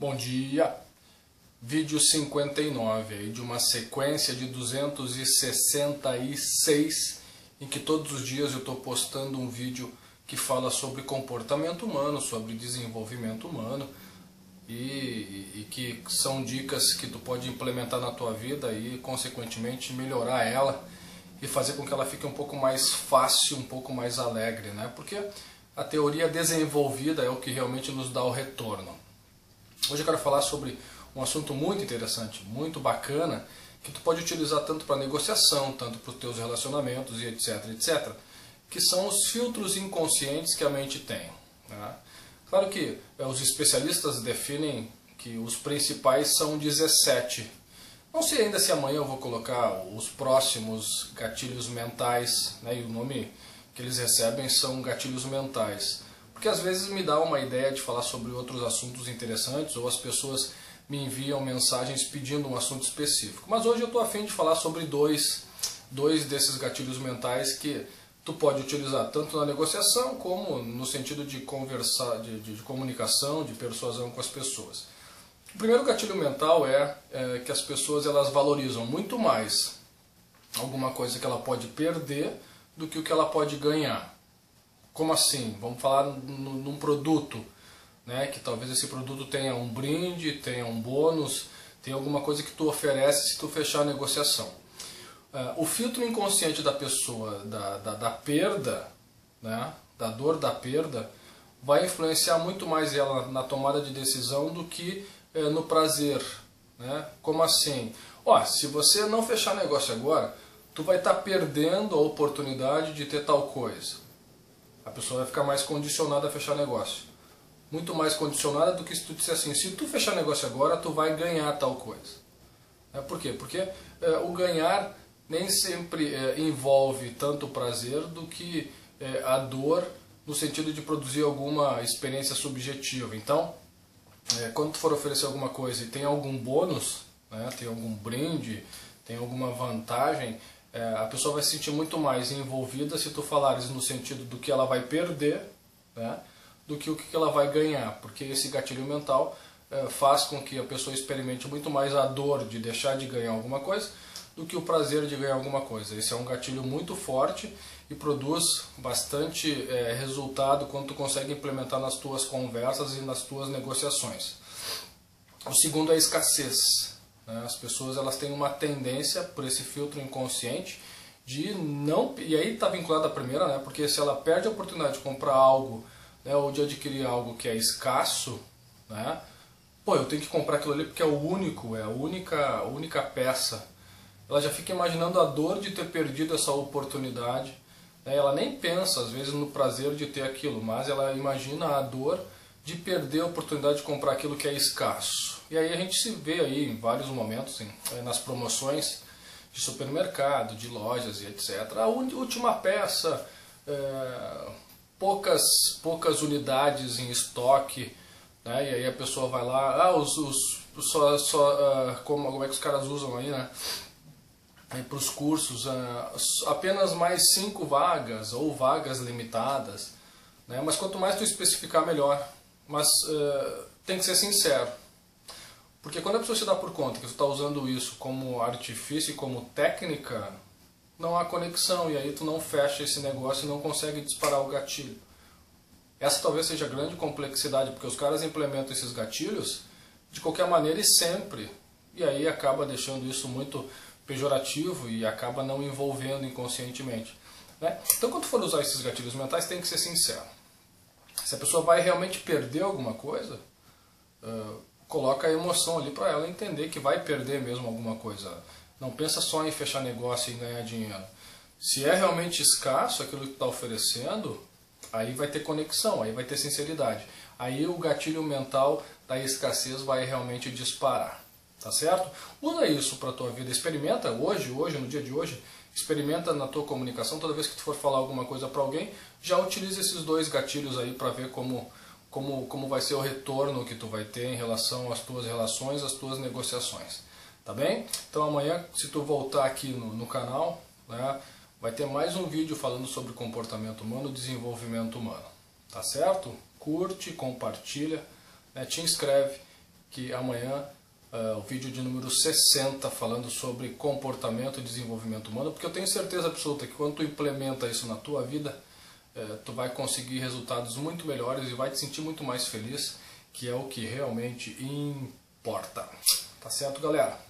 Bom dia! Vídeo 59 aí de uma sequência de 266 em que todos os dias eu estou postando um vídeo que fala sobre comportamento humano, sobre desenvolvimento humano e, e, que são dicas que tu pode implementar na tua vida e consequentemente melhorar ela e fazer com que ela fique um pouco mais fácil, um pouco mais alegre, né? Porque a teoria desenvolvida é o que realmente nos dá o retorno. Hoje eu quero falar sobre um assunto muito interessante, muito bacana, que tu pode utilizar tanto para negociação, tanto para os teus relacionamentos e etc, etc, que são os filtros inconscientes que a mente tem. Né? Claro que é, os especialistas definem que os principais são 17. Não sei ainda se amanhã eu vou colocar os próximos gatilhos mentais, né? e o nome que eles recebem são gatilhos mentais porque às vezes me dá uma ideia de falar sobre outros assuntos interessantes ou as pessoas me enviam mensagens pedindo um assunto específico. Mas hoje eu estou afim de falar sobre dois, dois desses gatilhos mentais que tu pode utilizar tanto na negociação como no sentido de conversar, de, de, de comunicação, de persuasão com as pessoas. O primeiro gatilho mental é, é que as pessoas elas valorizam muito mais alguma coisa que ela pode perder do que o que ela pode ganhar. Como assim? Vamos falar num produto, né? que talvez esse produto tenha um brinde, tenha um bônus, tenha alguma coisa que tu oferece se tu fechar a negociação. Uh, o filtro inconsciente da pessoa, da, da, da perda, né? da dor da perda, vai influenciar muito mais ela na tomada de decisão do que eh, no prazer. Né? Como assim? Ó, se você não fechar negócio agora, tu vai estar tá perdendo a oportunidade de ter tal coisa. A pessoa vai ficar mais condicionada a fechar negócio. Muito mais condicionada do que se tu disser assim, se tu fechar negócio agora, tu vai ganhar tal coisa. É, por quê? Porque é, o ganhar nem sempre é, envolve tanto prazer do que é, a dor no sentido de produzir alguma experiência subjetiva. Então, é, quando tu for oferecer alguma coisa e tem algum bônus, né, tem algum brinde, tem alguma vantagem, é, a pessoa vai se sentir muito mais envolvida se tu falares no sentido do que ela vai perder, né, do que o que ela vai ganhar, porque esse gatilho mental é, faz com que a pessoa experimente muito mais a dor de deixar de ganhar alguma coisa do que o prazer de ganhar alguma coisa. Esse é um gatilho muito forte e produz bastante é, resultado quando tu consegue implementar nas tuas conversas e nas tuas negociações. O segundo é a escassez. Né? As pessoas elas têm uma tendência por esse filtro inconsciente de não e aí está vinculada a primeira, né? Porque se ela perde a oportunidade de comprar algo, né, ou de adquirir algo que é escasso, né? Pô, eu tenho que comprar aquilo ali porque é o único, é a única, única peça. Ela já fica imaginando a dor de ter perdido essa oportunidade. Né? Ela nem pensa às vezes no prazer de ter aquilo, mas ela imagina a dor de perder a oportunidade de comprar aquilo que é escasso. E aí a gente se vê aí em vários momentos, eh, nas promoções de supermercado, de lojas e etc. A última peça, é, poucas, poucas unidades em estoque, né? e aí a pessoa vai lá, ah, os, os só, só uh, como, como é que os caras usam aí, né? para os cursos, uh, apenas mais cinco vagas ou vagas limitadas, né? mas quanto mais tu especificar, melhor. Mas uh, tem que ser sincero. Porque quando a pessoa se dá por conta que você está usando isso como artifício e como técnica, não há conexão e aí tu não fecha esse negócio e não consegue disparar o gatilho. Essa talvez seja a grande complexidade, porque os caras implementam esses gatilhos de qualquer maneira e sempre. E aí acaba deixando isso muito pejorativo e acaba não envolvendo inconscientemente. Né? Então quando for usar esses gatilhos mentais tem que ser sincero. Se a pessoa vai realmente perder alguma coisa, uh, coloca a emoção ali para ela entender que vai perder mesmo alguma coisa. Não pensa só em fechar negócio e ganhar dinheiro. Se é realmente escasso aquilo que está oferecendo, aí vai ter conexão, aí vai ter sinceridade. Aí o gatilho mental da escassez vai realmente disparar. Tá certo? Usa isso para tua vida. Experimenta hoje, hoje, no dia de hoje. Experimenta na tua comunicação. Toda vez que tu for falar alguma coisa para alguém, já utilize esses dois gatilhos aí para ver como como, como vai ser o retorno que tu vai ter em relação às tuas relações, às tuas negociações. Tá bem? Então amanhã, se tu voltar aqui no, no canal, né, vai ter mais um vídeo falando sobre comportamento humano desenvolvimento humano. Tá certo? Curte, compartilha, né, te inscreve que amanhã uh, o vídeo de número 60 falando sobre comportamento e desenvolvimento humano, porque eu tenho certeza absoluta que quando tu implementa isso na tua vida, uh, tu vai conseguir resultados muito melhores e vai te sentir muito mais feliz, que é o que realmente importa. Tá certo, galera?